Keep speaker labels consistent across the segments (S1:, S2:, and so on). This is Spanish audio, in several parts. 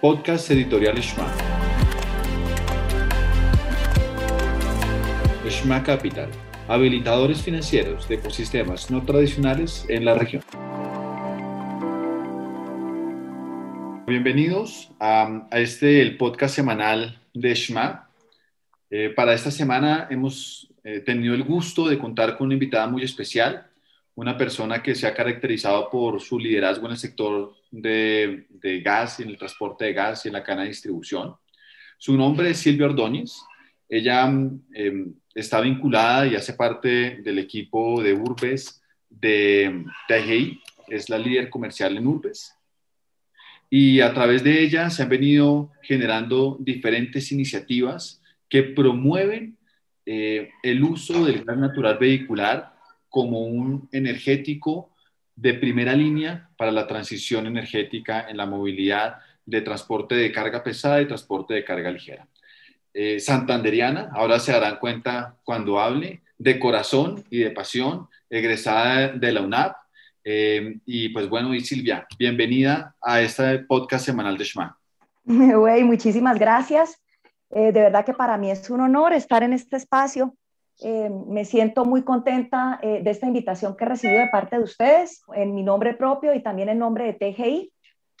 S1: Podcast Editorial Shma. Shma Capital, habilitadores financieros de ecosistemas no tradicionales en la región. Bienvenidos a, este el podcast semanal de Shma. Eh, para esta semana hemos eh, tenido el gusto de contar con una invitada muy especial, una persona que se ha caracterizado por su liderazgo en el sector de, gas, en el transporte de gas y en la cadena de distribución. Su nombre es Silvia Ordóñez. Ella em, está vinculada y hace parte del equipo de Urbes de TGI, es la líder comercial en Urbes. Y a través de ella se han venido generando diferentes iniciativas que promueven eh, el uso del gas natural vehicular como un energético de primera línea para la transición energética en la movilidad de transporte de carga pesada y transporte de carga ligera. Eh, santanderiana, ahora se darán cuenta cuando hable, de corazón y de pasión, egresada de la UNAP. Eh, y pues bueno, y Silvia, bienvenida a este podcast semanal de Shma.
S2: Güey, muchísimas gracias. Eh, de verdad que para mí es un honor estar en este espacio eh, me siento muy contenta eh, de esta invitación que he recibido de parte de ustedes, en mi nombre propio y también en nombre de TGI.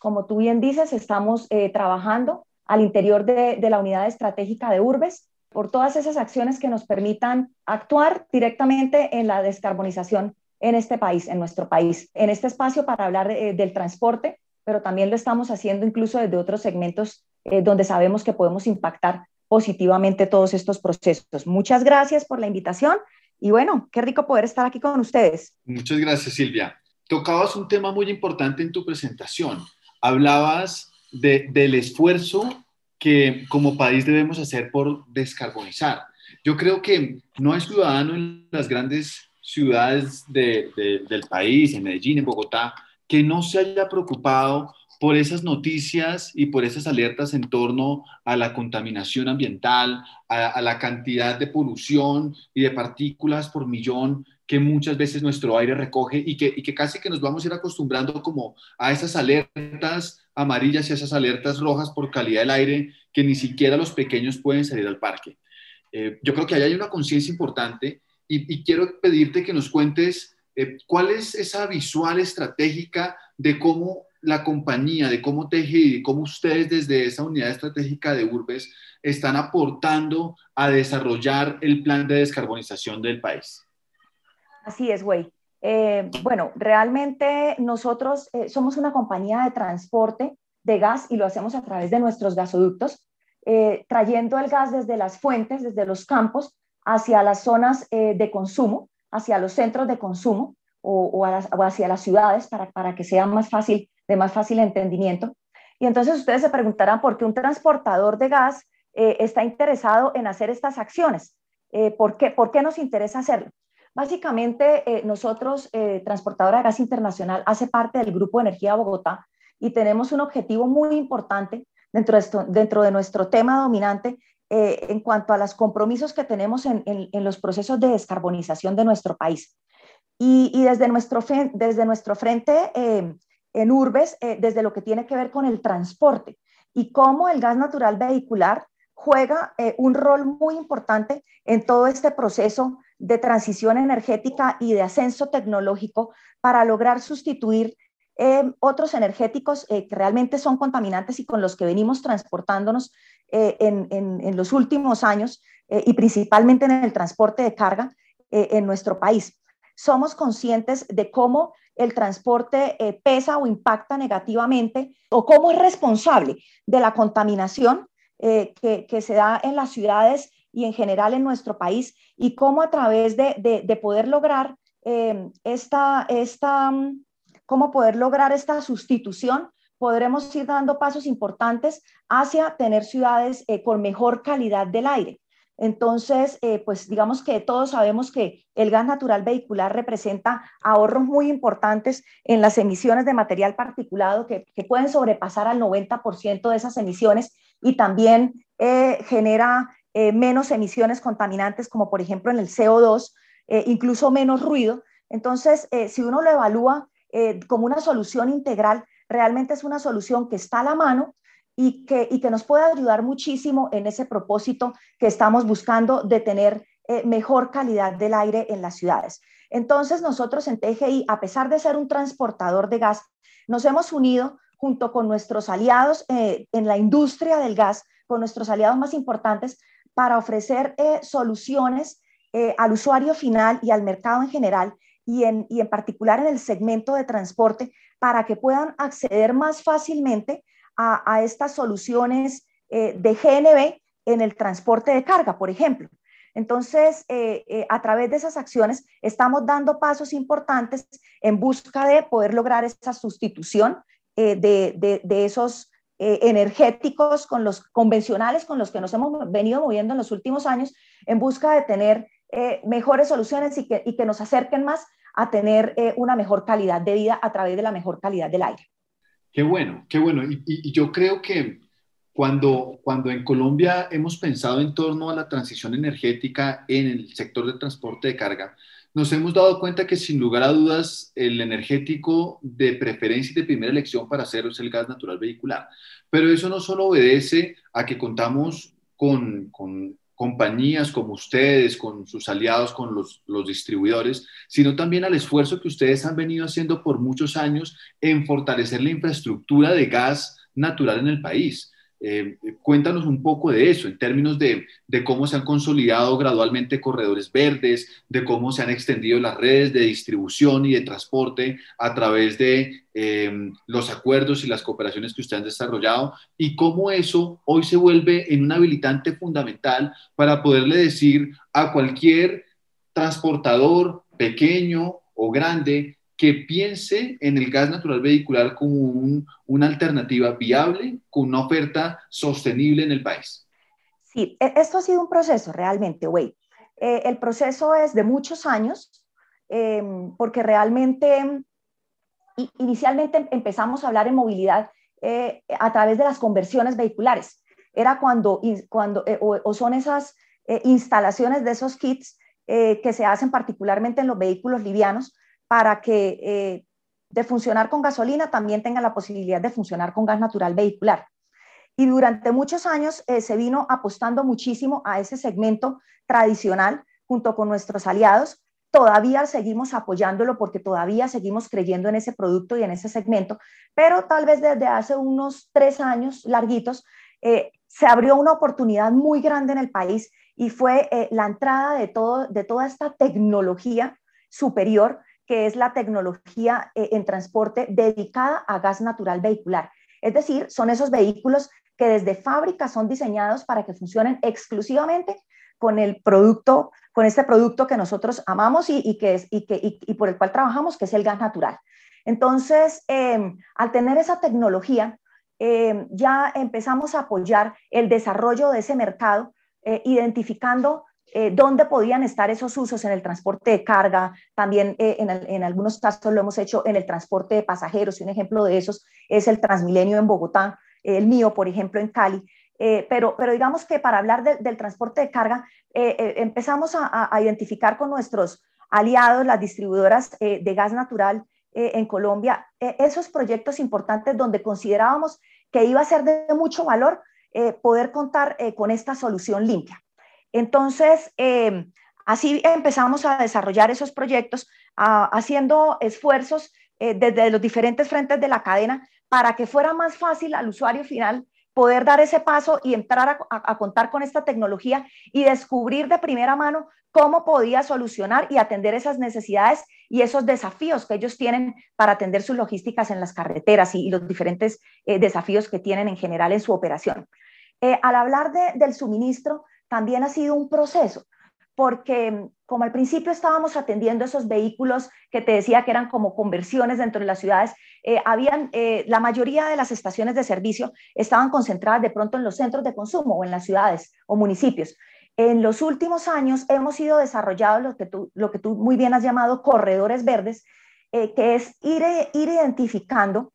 S2: Como tú bien dices, estamos eh, trabajando al interior de, de, la unidad estratégica de Urbes por todas esas acciones que nos permitan actuar directamente en la descarbonización en este país, en nuestro país. En este espacio para hablar del transporte, pero también lo estamos haciendo incluso desde otros segmentos donde sabemos que podemos impactar positivamente todos estos procesos. Muchas gracias por la invitación y bueno, qué rico poder estar aquí con ustedes.
S1: Muchas gracias, Silvia. Tocabas un tema muy importante en tu presentación. Hablabas del esfuerzo que como país debemos hacer por descarbonizar. Yo creo que no hay ciudadano en las grandes ciudades del país, en Medellín, en Bogotá, que no se haya preocupado por esas noticias y por esas alertas en torno a la contaminación ambiental, a, la cantidad de polución y de partículas por millón que muchas veces nuestro aire recoge y que, que casi que nos vamos a ir acostumbrando como a esas alertas amarillas y a esas alertas rojas por calidad del aire que ni siquiera los pequeños pueden salir al parque. Eh, yo creo que ahí hay una conciencia importante y, quiero pedirte que nos cuentes eh, cuál es esa visual estratégica de cómo la compañía, de cómo TGI, de cómo ustedes desde esa unidad estratégica de Urbes están aportando a desarrollar el plan de descarbonización del país.
S2: Así es, güey. Eh, bueno, realmente nosotros eh, somos una compañía de transporte de gas y lo hacemos a través de nuestros gasoductos, eh, trayendo el gas desde las fuentes, desde los campos, hacia las zonas de consumo, hacia los centros de consumo o, hacia las ciudades para que sea más fácil de más fácil entendimiento. Y entonces ustedes se preguntarán por qué un transportador de gas eh, está interesado en hacer estas acciones. Eh, ¿por, qué, ¿por, qué, nos interesa hacerlo? Básicamente, eh, nosotros, Transportadora de Gas Internacional, hace parte del Grupo Energía Bogotá y tenemos un objetivo muy importante dentro de, esto, dentro de nuestro tema dominante en cuanto a los compromisos que tenemos en, en, los procesos de descarbonización de nuestro país. Y, y desde, nuestro, desde nuestro frente en urbes eh, desde lo que tiene que ver con el transporte y cómo el gas natural vehicular juega eh, un rol muy importante en todo este proceso de transición energética y de ascenso tecnológico para lograr sustituir eh, otros energéticos que realmente son contaminantes y con los que venimos transportándonos en, en, los últimos años y principalmente en el transporte de carga en nuestro país. Somos conscientes de cómo el transporte eh, pesa o impacta negativamente o cómo es responsable de la contaminación eh, que, se da en las ciudades y en general en nuestro país y cómo a través de, poder lograr eh, esta, esta, cómo poder lograr esta sustitución podremos ir dando pasos importantes hacia tener ciudades con mejor calidad del aire. Entonces, eh, pues digamos que todos sabemos que el gas natural vehicular representa ahorros muy importantes en las emisiones de material particulado que, pueden sobrepasar al 90% de esas emisiones y también eh, genera eh, menos emisiones contaminantes como por ejemplo en el CO2, incluso menos ruido. Entonces, si uno lo evalúa como una solución integral, realmente es una solución que está a la mano y que, y que nos puede ayudar muchísimo en ese propósito que estamos buscando de tener eh, mejor calidad del aire en las ciudades. Entonces, nosotros en TGI, a pesar de ser un transportador de gas, nos hemos unido junto con nuestros aliados eh, en la industria del gas, con nuestros aliados más importantes, para ofrecer eh, soluciones al usuario final y al mercado en general, y en, y en particular en el segmento de transporte, para que puedan acceder más fácilmente a, estas soluciones de GNB en el transporte de carga, por ejemplo. Entonces, eh, eh, a través de esas acciones estamos dando pasos importantes en busca de poder lograr esa sustitución eh, de, esos energéticos con los convencionales con los que nos hemos venido moviendo en los últimos años en busca de tener mejores soluciones y que, nos acerquen más a tener una mejor calidad de vida a través de la mejor calidad del aire.
S1: Qué bueno, qué bueno. y yo creo que cuando, cuando en Colombia hemos pensado en torno a la transición energética en el sector de transporte de carga, nos hemos dado cuenta que sin lugar a dudas el energético de preferencia y de primera elección para hacerlo es el gas natural vehicular. Pero eso no solo obedece a que contamos con, con compañías como ustedes, con sus aliados, con los, los, distribuidores, sino también al esfuerzo que ustedes han venido haciendo por muchos años en fortalecer la infraestructura de gas natural en el país. Eh, cuéntanos un poco de eso, en términos de, cómo se han consolidado gradualmente corredores verdes, de cómo se han extendido las redes de distribución y de transporte a través de em, los acuerdos y las cooperaciones que ustedes han desarrollado y cómo eso hoy se vuelve en un habilitante fundamental para poderle decir a cualquier transportador pequeño o grande que piense en el gas natural vehicular como una alternativa viable, con una oferta sostenible en el país.
S2: Sí, e, esto ha sido un proceso realmente, güey. Eh, el proceso es de muchos años, em, porque realmente inicialmente empezamos a hablar en movilidad eh, a través de las conversiones vehiculares. Era cuando, cuando eh, o, son esas instalaciones de esos kits que se hacen particularmente en los vehículos livianos, para que eh, de funcionar con gasolina también tenga la posibilidad de funcionar con gas natural vehicular. Y durante muchos años eh, se vino apostando muchísimo a ese segmento tradicional junto con nuestros aliados. Todavía seguimos apoyándolo porque todavía seguimos creyendo en ese producto y en ese segmento, pero tal vez desde hace unos tres años larguitos eh, se abrió una oportunidad muy grande en el país y fue la entrada de, todo, de toda esta tecnología superior que es la tecnología eh, en transporte dedicada a gas natural vehicular. Es decir, son esos vehículos que desde fábrica son diseñados para que funcionen exclusivamente con el producto, con este producto que nosotros amamos y, que y, que, y, por el cual trabajamos, que es el gas natural. Entonces, em, al tener esa tecnología, em, ya empezamos a apoyar el desarrollo de ese mercado, eh, identificando eh, dónde podían estar esos usos en el transporte de carga, también eh, en, algunos casos lo hemos hecho en el transporte de pasajeros, y un ejemplo de esos es el Transmilenio en Bogotá, el mío, por ejemplo, en Cali. Eh, pero, pero digamos que para hablar del transporte de carga, empezamos a, identificar con nuestros aliados, las distribuidoras de gas natural en Colombia, esos proyectos importantes donde considerábamos que iba a ser de mucho valor poder contar con esta solución limpia. Entonces, em, así empezamos a desarrollar esos proyectos, haciendo esfuerzos eh, desde los diferentes frentes de la cadena para que fuera más fácil al usuario final poder dar ese paso y entrar a, contar con esta tecnología y descubrir de primera mano cómo podía solucionar y atender esas necesidades y esos desafíos que ellos tienen para atender sus logísticas en las carreteras y, los diferentes eh, desafíos que tienen en general en su operación. Eh, al hablar del suministro, también ha sido un proceso, porque mm, como al principio estábamos atendiendo esos vehículos que te decía que eran como conversiones dentro de las ciudades, eh, habían, eh, la mayoría de las estaciones de servicio estaban concentradas de pronto en los centros de consumo o en las ciudades o municipios. En los últimos años hemos ido desarrollando lo que tú, lo que tú muy bien has llamado corredores verdes, eh, que es ir, ir identificando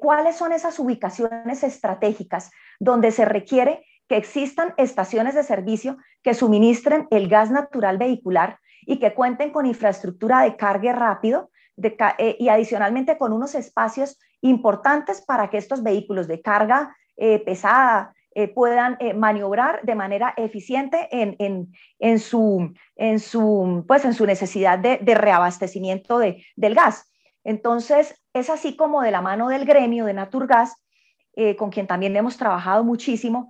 S2: cuáles son esas ubicaciones estratégicas donde se requiere que existan estaciones de servicio que suministren el gas natural vehicular y que cuenten con infraestructura de carga rápido eh, y adicionalmente con unos espacios importantes para que estos vehículos de carga pesada, puedan maniobrar de manera eficiente en, su, en, su, pues en su necesidad de, reabastecimiento de, del gas. Entonces, es así como de la mano del gremio de Naturgas, con quien también hemos trabajado muchísimo,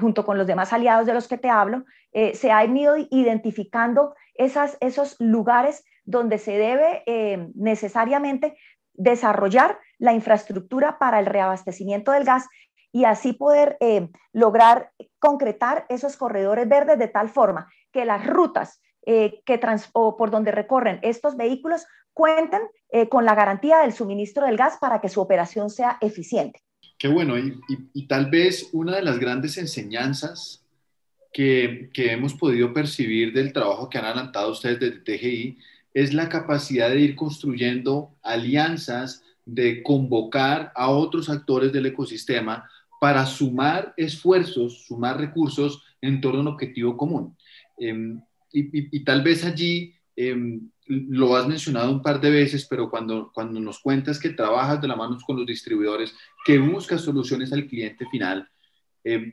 S2: junto con los demás aliados de los que te hablo, se ha ido identificando esos lugares donde se debe eh, necesariamente desarrollar la infraestructura para el reabastecimiento del gas y así poder eh, lograr concretar esos corredores verdes de tal forma que las rutas eh, que por donde recorren estos vehículos cuenten con la garantía del suministro del gas para que su operación sea eficiente.
S1: Qué bueno, y, tal vez una de las grandes enseñanzas que, que, hemos podido percibir del trabajo que han adelantado ustedes desde TGI es la capacidad de ir construyendo alianzas, de convocar a otros actores del ecosistema para sumar esfuerzos, sumar recursos en torno a un objetivo común. Em, y, tal vez allí em, lo has mencionado un par de veces, pero cuando, cuando nos cuentas que trabajas de la mano con los distribuidores, que buscas soluciones al cliente final, em,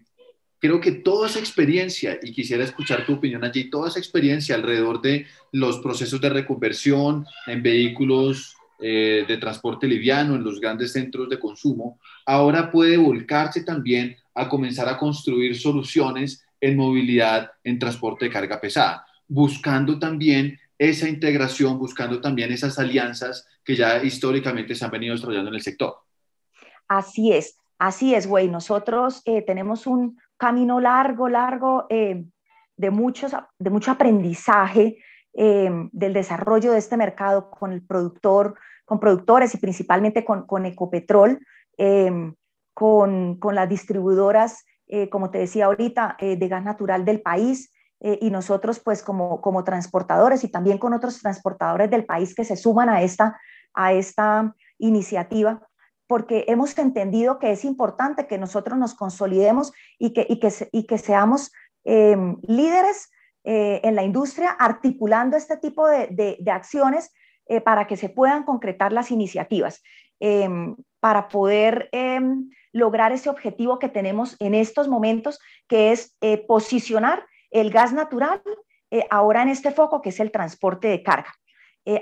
S1: creo que toda esa experiencia, y quisiera escuchar tu opinión allí, toda esa experiencia alrededor de los procesos de reconversión en vehículos eh, de transporte liviano, en los grandes centros de consumo, ahora puede volcarse también a comenzar a construir soluciones en movilidad en transporte de carga pesada, buscando también esa integración, buscando también esas alianzas que ya históricamente se han venido desarrollando en el sector.
S2: Así es, así es, güey. Nosotros eh, tenemos un, camino largo, largo eh, de, muchos, de mucho aprendizaje eh, del desarrollo de este mercado con el productor, con productores y principalmente con, Ecopetrol, con, con, las distribuidoras, como te decía ahorita, de gas natural del país. Y nosotros, pues, como, como transportadores y también con otros transportadores del país que se suman a esta, a esta iniciativa, porque hemos entendido que es importante que nosotros nos consolidemos y que, y que, y que seamos em, líderes eh, en la industria articulando este tipo de, de, acciones eh, para que se puedan concretar las iniciativas, em, para poder em, lograr ese objetivo que tenemos en estos momentos, que es eh, posicionar el gas natural ahora en este foco, que es el transporte de carga.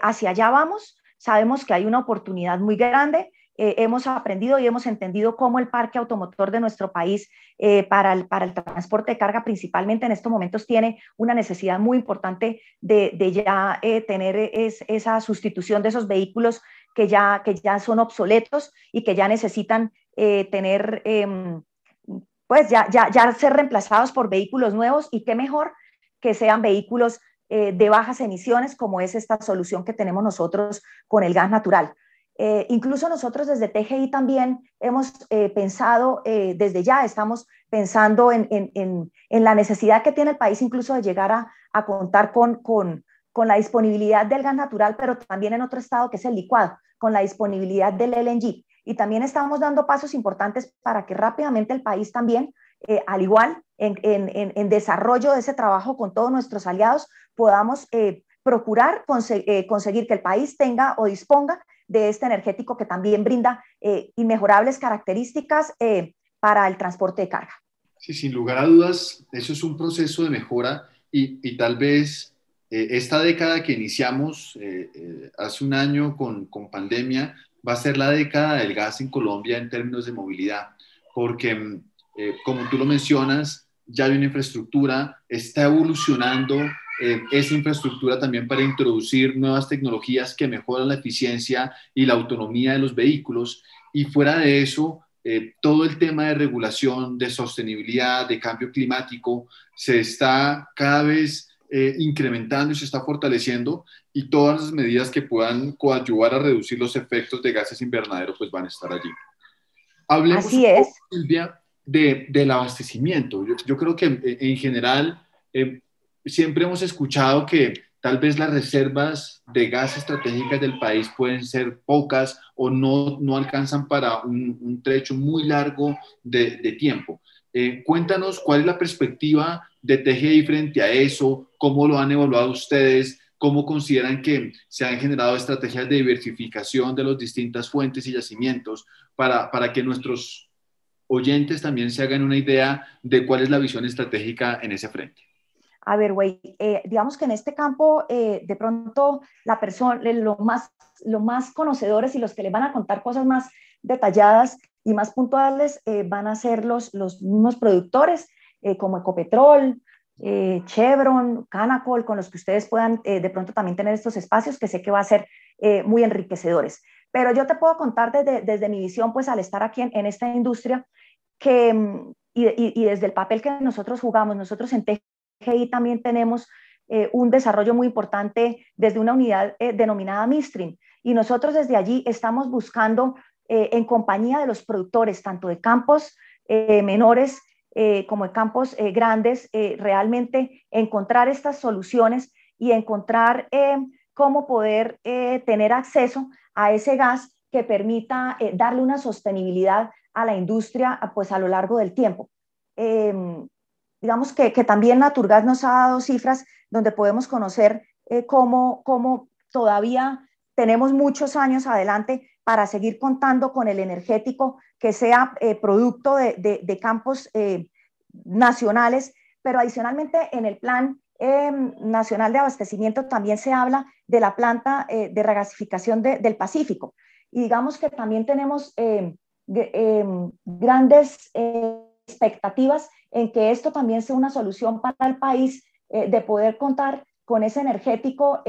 S2: hacia allá vamos, sabemos que hay una oportunidad muy grande, eh, hemos aprendido y hemos entendido cómo el parque automotor de nuestro país eh, para, el, para el transporte de carga principalmente en estos momentos tiene una necesidad muy importante de, de ya eh, tener es, esa sustitución de esos vehículos que ya, que ya son obsoletos y que ya necesitan tener, em, pues ya, ya, ya ser reemplazados por vehículos nuevos y qué mejor que sean vehículos de bajas emisiones como es esta solución que tenemos nosotros con el gas natural. Eh, incluso nosotros desde TGI también hemos eh, pensado, eh, desde ya estamos pensando en, la necesidad que tiene el país incluso de llegar a, contar con, con, la disponibilidad del gas natural, pero también en otro estado que es el licuado, con la disponibilidad del LNG. Y también estamos dando pasos importantes para que rápidamente el país también, al igual en, desarrollo de ese trabajo con todos nuestros aliados, podamos procurar conseguir que el país tenga o disponga de este energético que también brinda eh, inmejorables características eh, para el transporte de carga.
S1: Sí, sin lugar a dudas, eso es un proceso de mejora y, tal vez eh, esta década que iniciamos hace un año con, con, pandemia va a ser la década del gas en Colombia en términos de movilidad, porque como tú lo mencionas, ya hay una infraestructura, está evolucionando eh, esa infraestructura también para introducir nuevas tecnologías que mejoran la eficiencia y la autonomía de los vehículos. Y fuera de eso, eh, todo el tema de regulación, de sostenibilidad, de cambio climático, se está cada vez eh, incrementando y se está fortaleciendo y todas las medidas que puedan coadyuvar a reducir los efectos de gases invernaderos pues van a estar allí.
S2: Hablemos Así es.
S1: Silvia, de, del abastecimiento. Yo, yo, creo que en general siempre hemos escuchado que tal vez las reservas de gas estratégicas del país pueden ser pocas o no, no alcanzan para un, trecho muy largo de, tiempo. Eh, cuéntanos cuál es la perspectiva de TGI frente a eso, cómo lo han evaluado ustedes, cómo consideran que se han generado estrategias de diversificación de las distintas fuentes y yacimientos para, para que nuestros oyentes también se hagan una idea de cuál es la visión estratégica en ese frente.
S2: A ver, güey, eh, digamos que en este campo, eh, de pronto, la persona, lo más, lo más conocedores y los que les van a contar cosas más detalladas y más puntuales eh, van a ser los, los mismos productores, como Ecopetrol, Chevron, Canacol, con los que ustedes puedan de pronto también tener estos espacios, que sé que va a ser muy enriquecedores. Pero yo te puedo contar desde, mi visión, pues al estar aquí en, esta industria, que, mm, y, desde el papel que nosotros jugamos, nosotros en TGI también tenemos eh, un desarrollo muy importante desde una unidad eh, denominada Mistream. Y nosotros desde allí estamos buscando, eh, en compañía de los productores, tanto de campos eh, menores eh, como de campos grandes, realmente encontrar estas soluciones y encontrar cómo poder tener acceso a ese gas que permita darle una sostenibilidad a la industria pues, a lo largo del tiempo. Em, digamos que, que, también Naturgas nos ha dado cifras donde podemos conocer eh, cómo, cómo, todavía tenemos muchos años adelante para seguir contando con el energético que sea eh, producto de, campos eh, nacionales, pero adicionalmente en el plan em, nacional de abastecimiento también se habla de la planta eh, de regasificación de, del Pacífico. Y digamos que también tenemos em, em, grandes expectativas en que esto también sea una solución para el país de poder contar con ese energético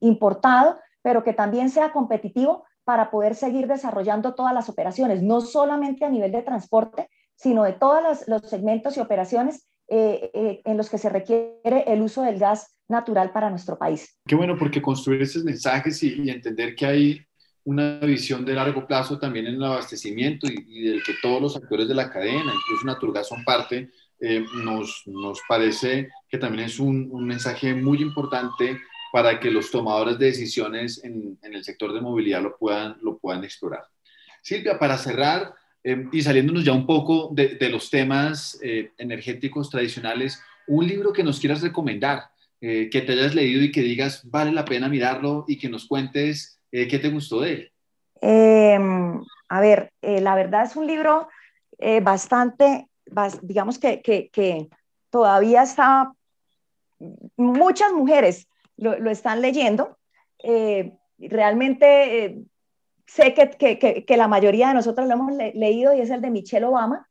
S2: importado, pero que también sea competitivo para poder seguir desarrollando todas las operaciones, no solamente a nivel de transporte, sino de todos los, segmentos y operaciones eh, eh, en los que se requiere el uso del gas natural para nuestro país.
S1: Qué bueno, porque construir esos mensajes y, y entender que hay una visión de largo plazo también en el abastecimiento y, y del que todos los actores de la cadena, incluso Naturgas, son parte, eh, nos, nos, parece que también es un, un, mensaje muy importante para que los tomadores de decisiones en, el sector de movilidad lo puedan, lo puedan explorar. Silvia, para cerrar eh, y saliéndonos ya un poco de, los temas eh, energéticos tradicionales, un libro que nos quieras recomendar, eh, que te hayas leído y que digas vale la pena mirarlo y que nos cuentes eh, ¿Qué te gustó de él?
S2: Eh, a ver, la verdad es un libro bastante, digamos que, que, todavía está, muchas mujeres lo, lo están leyendo. Eh, realmente sé que, que, la mayoría de nosotros lo hemos le leído y es el de Michelle Obama.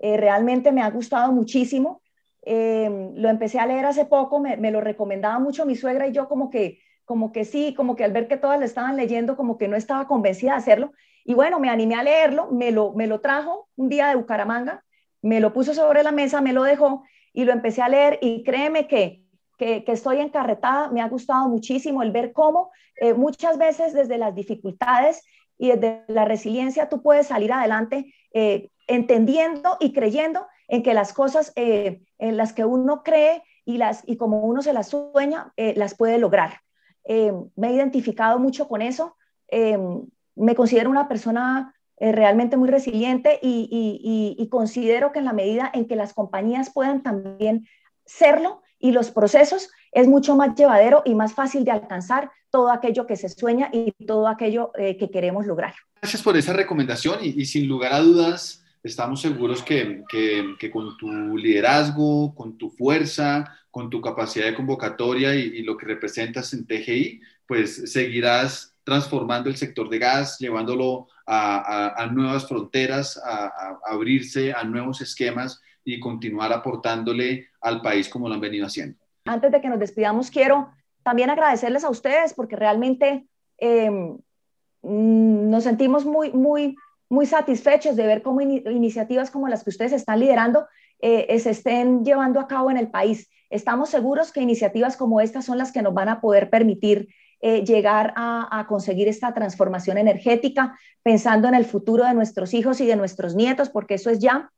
S2: realmente me ha gustado muchísimo. lo empecé a leer hace poco, me, me lo recomendaba mucho mi suegra y yo como que como que sí, como que al ver que todas le estaban leyendo, como que no estaba convencida de hacerlo. Y bueno, me animé a leerlo, me lo, me lo trajo un día de Bucaramanga, me lo puso sobre la mesa, me lo dejó y lo empecé a leer y créeme que, que, que estoy encarretada, me ha gustado muchísimo el ver cómo eh, muchas veces desde las dificultades y desde la resiliencia tú puedes salir adelante eh, entendiendo y creyendo en que las cosas eh, en las que uno cree y, las, y como uno se las sueña, las puede lograr. Me he identificado mucho con eso. Me considero una persona realmente muy resiliente y, considero que en la medida en que las compañías puedan también serlo y los procesos, es mucho más llevadero y más fácil de alcanzar todo aquello que se sueña y todo aquello eh, que queremos lograr.
S1: Gracias por esa recomendación y, sin lugar a dudas estamos seguros que, que, que, con tu liderazgo, con tu fuerza, con tu capacidad de convocatoria y, y, lo que representas en TGI, pues seguirás transformando el sector de gas, llevándolo a, nuevas fronteras, a, abrirse a nuevos esquemas y continuar aportándole al país como lo han venido haciendo.
S2: Antes de que nos despidamos, quiero también agradecerles a ustedes porque realmente eh, nos sentimos muy, muy muy satisfechos de ver cómo in iniciativas como las que ustedes están liderando eh, se estén llevando a cabo en el país. Estamos seguros que iniciativas como estas son las que nos van a poder permitir eh, llegar a, conseguir esta transformación energética, pensando en el futuro de nuestros hijos y de nuestros nietos, porque eso es ya.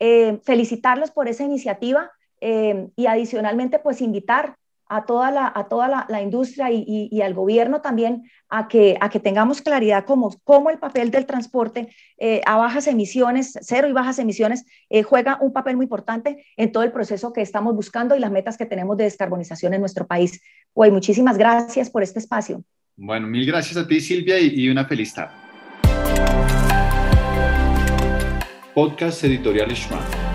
S2: Eh, felicitarlos por esa iniciativa eh, y adicionalmente, pues invitar a toda la, a toda la, la industria y, y, al gobierno también a que, a que tengamos claridad cómo, cómo el papel del transporte eh, a bajas emisiones, cero y bajas emisiones, eh, juega un papel muy importante en todo el proceso que estamos buscando y las metas que tenemos de descarbonización en nuestro país. Hoy, muchísimas gracias por este espacio.
S1: Bueno, mil gracias a ti, Silvia, y, y una feliz tarde. Podcast Editorial Shma.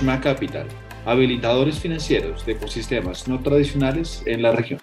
S1: Shma Capital, habilitadores financieros de ecosistemas no tradicionales en la región.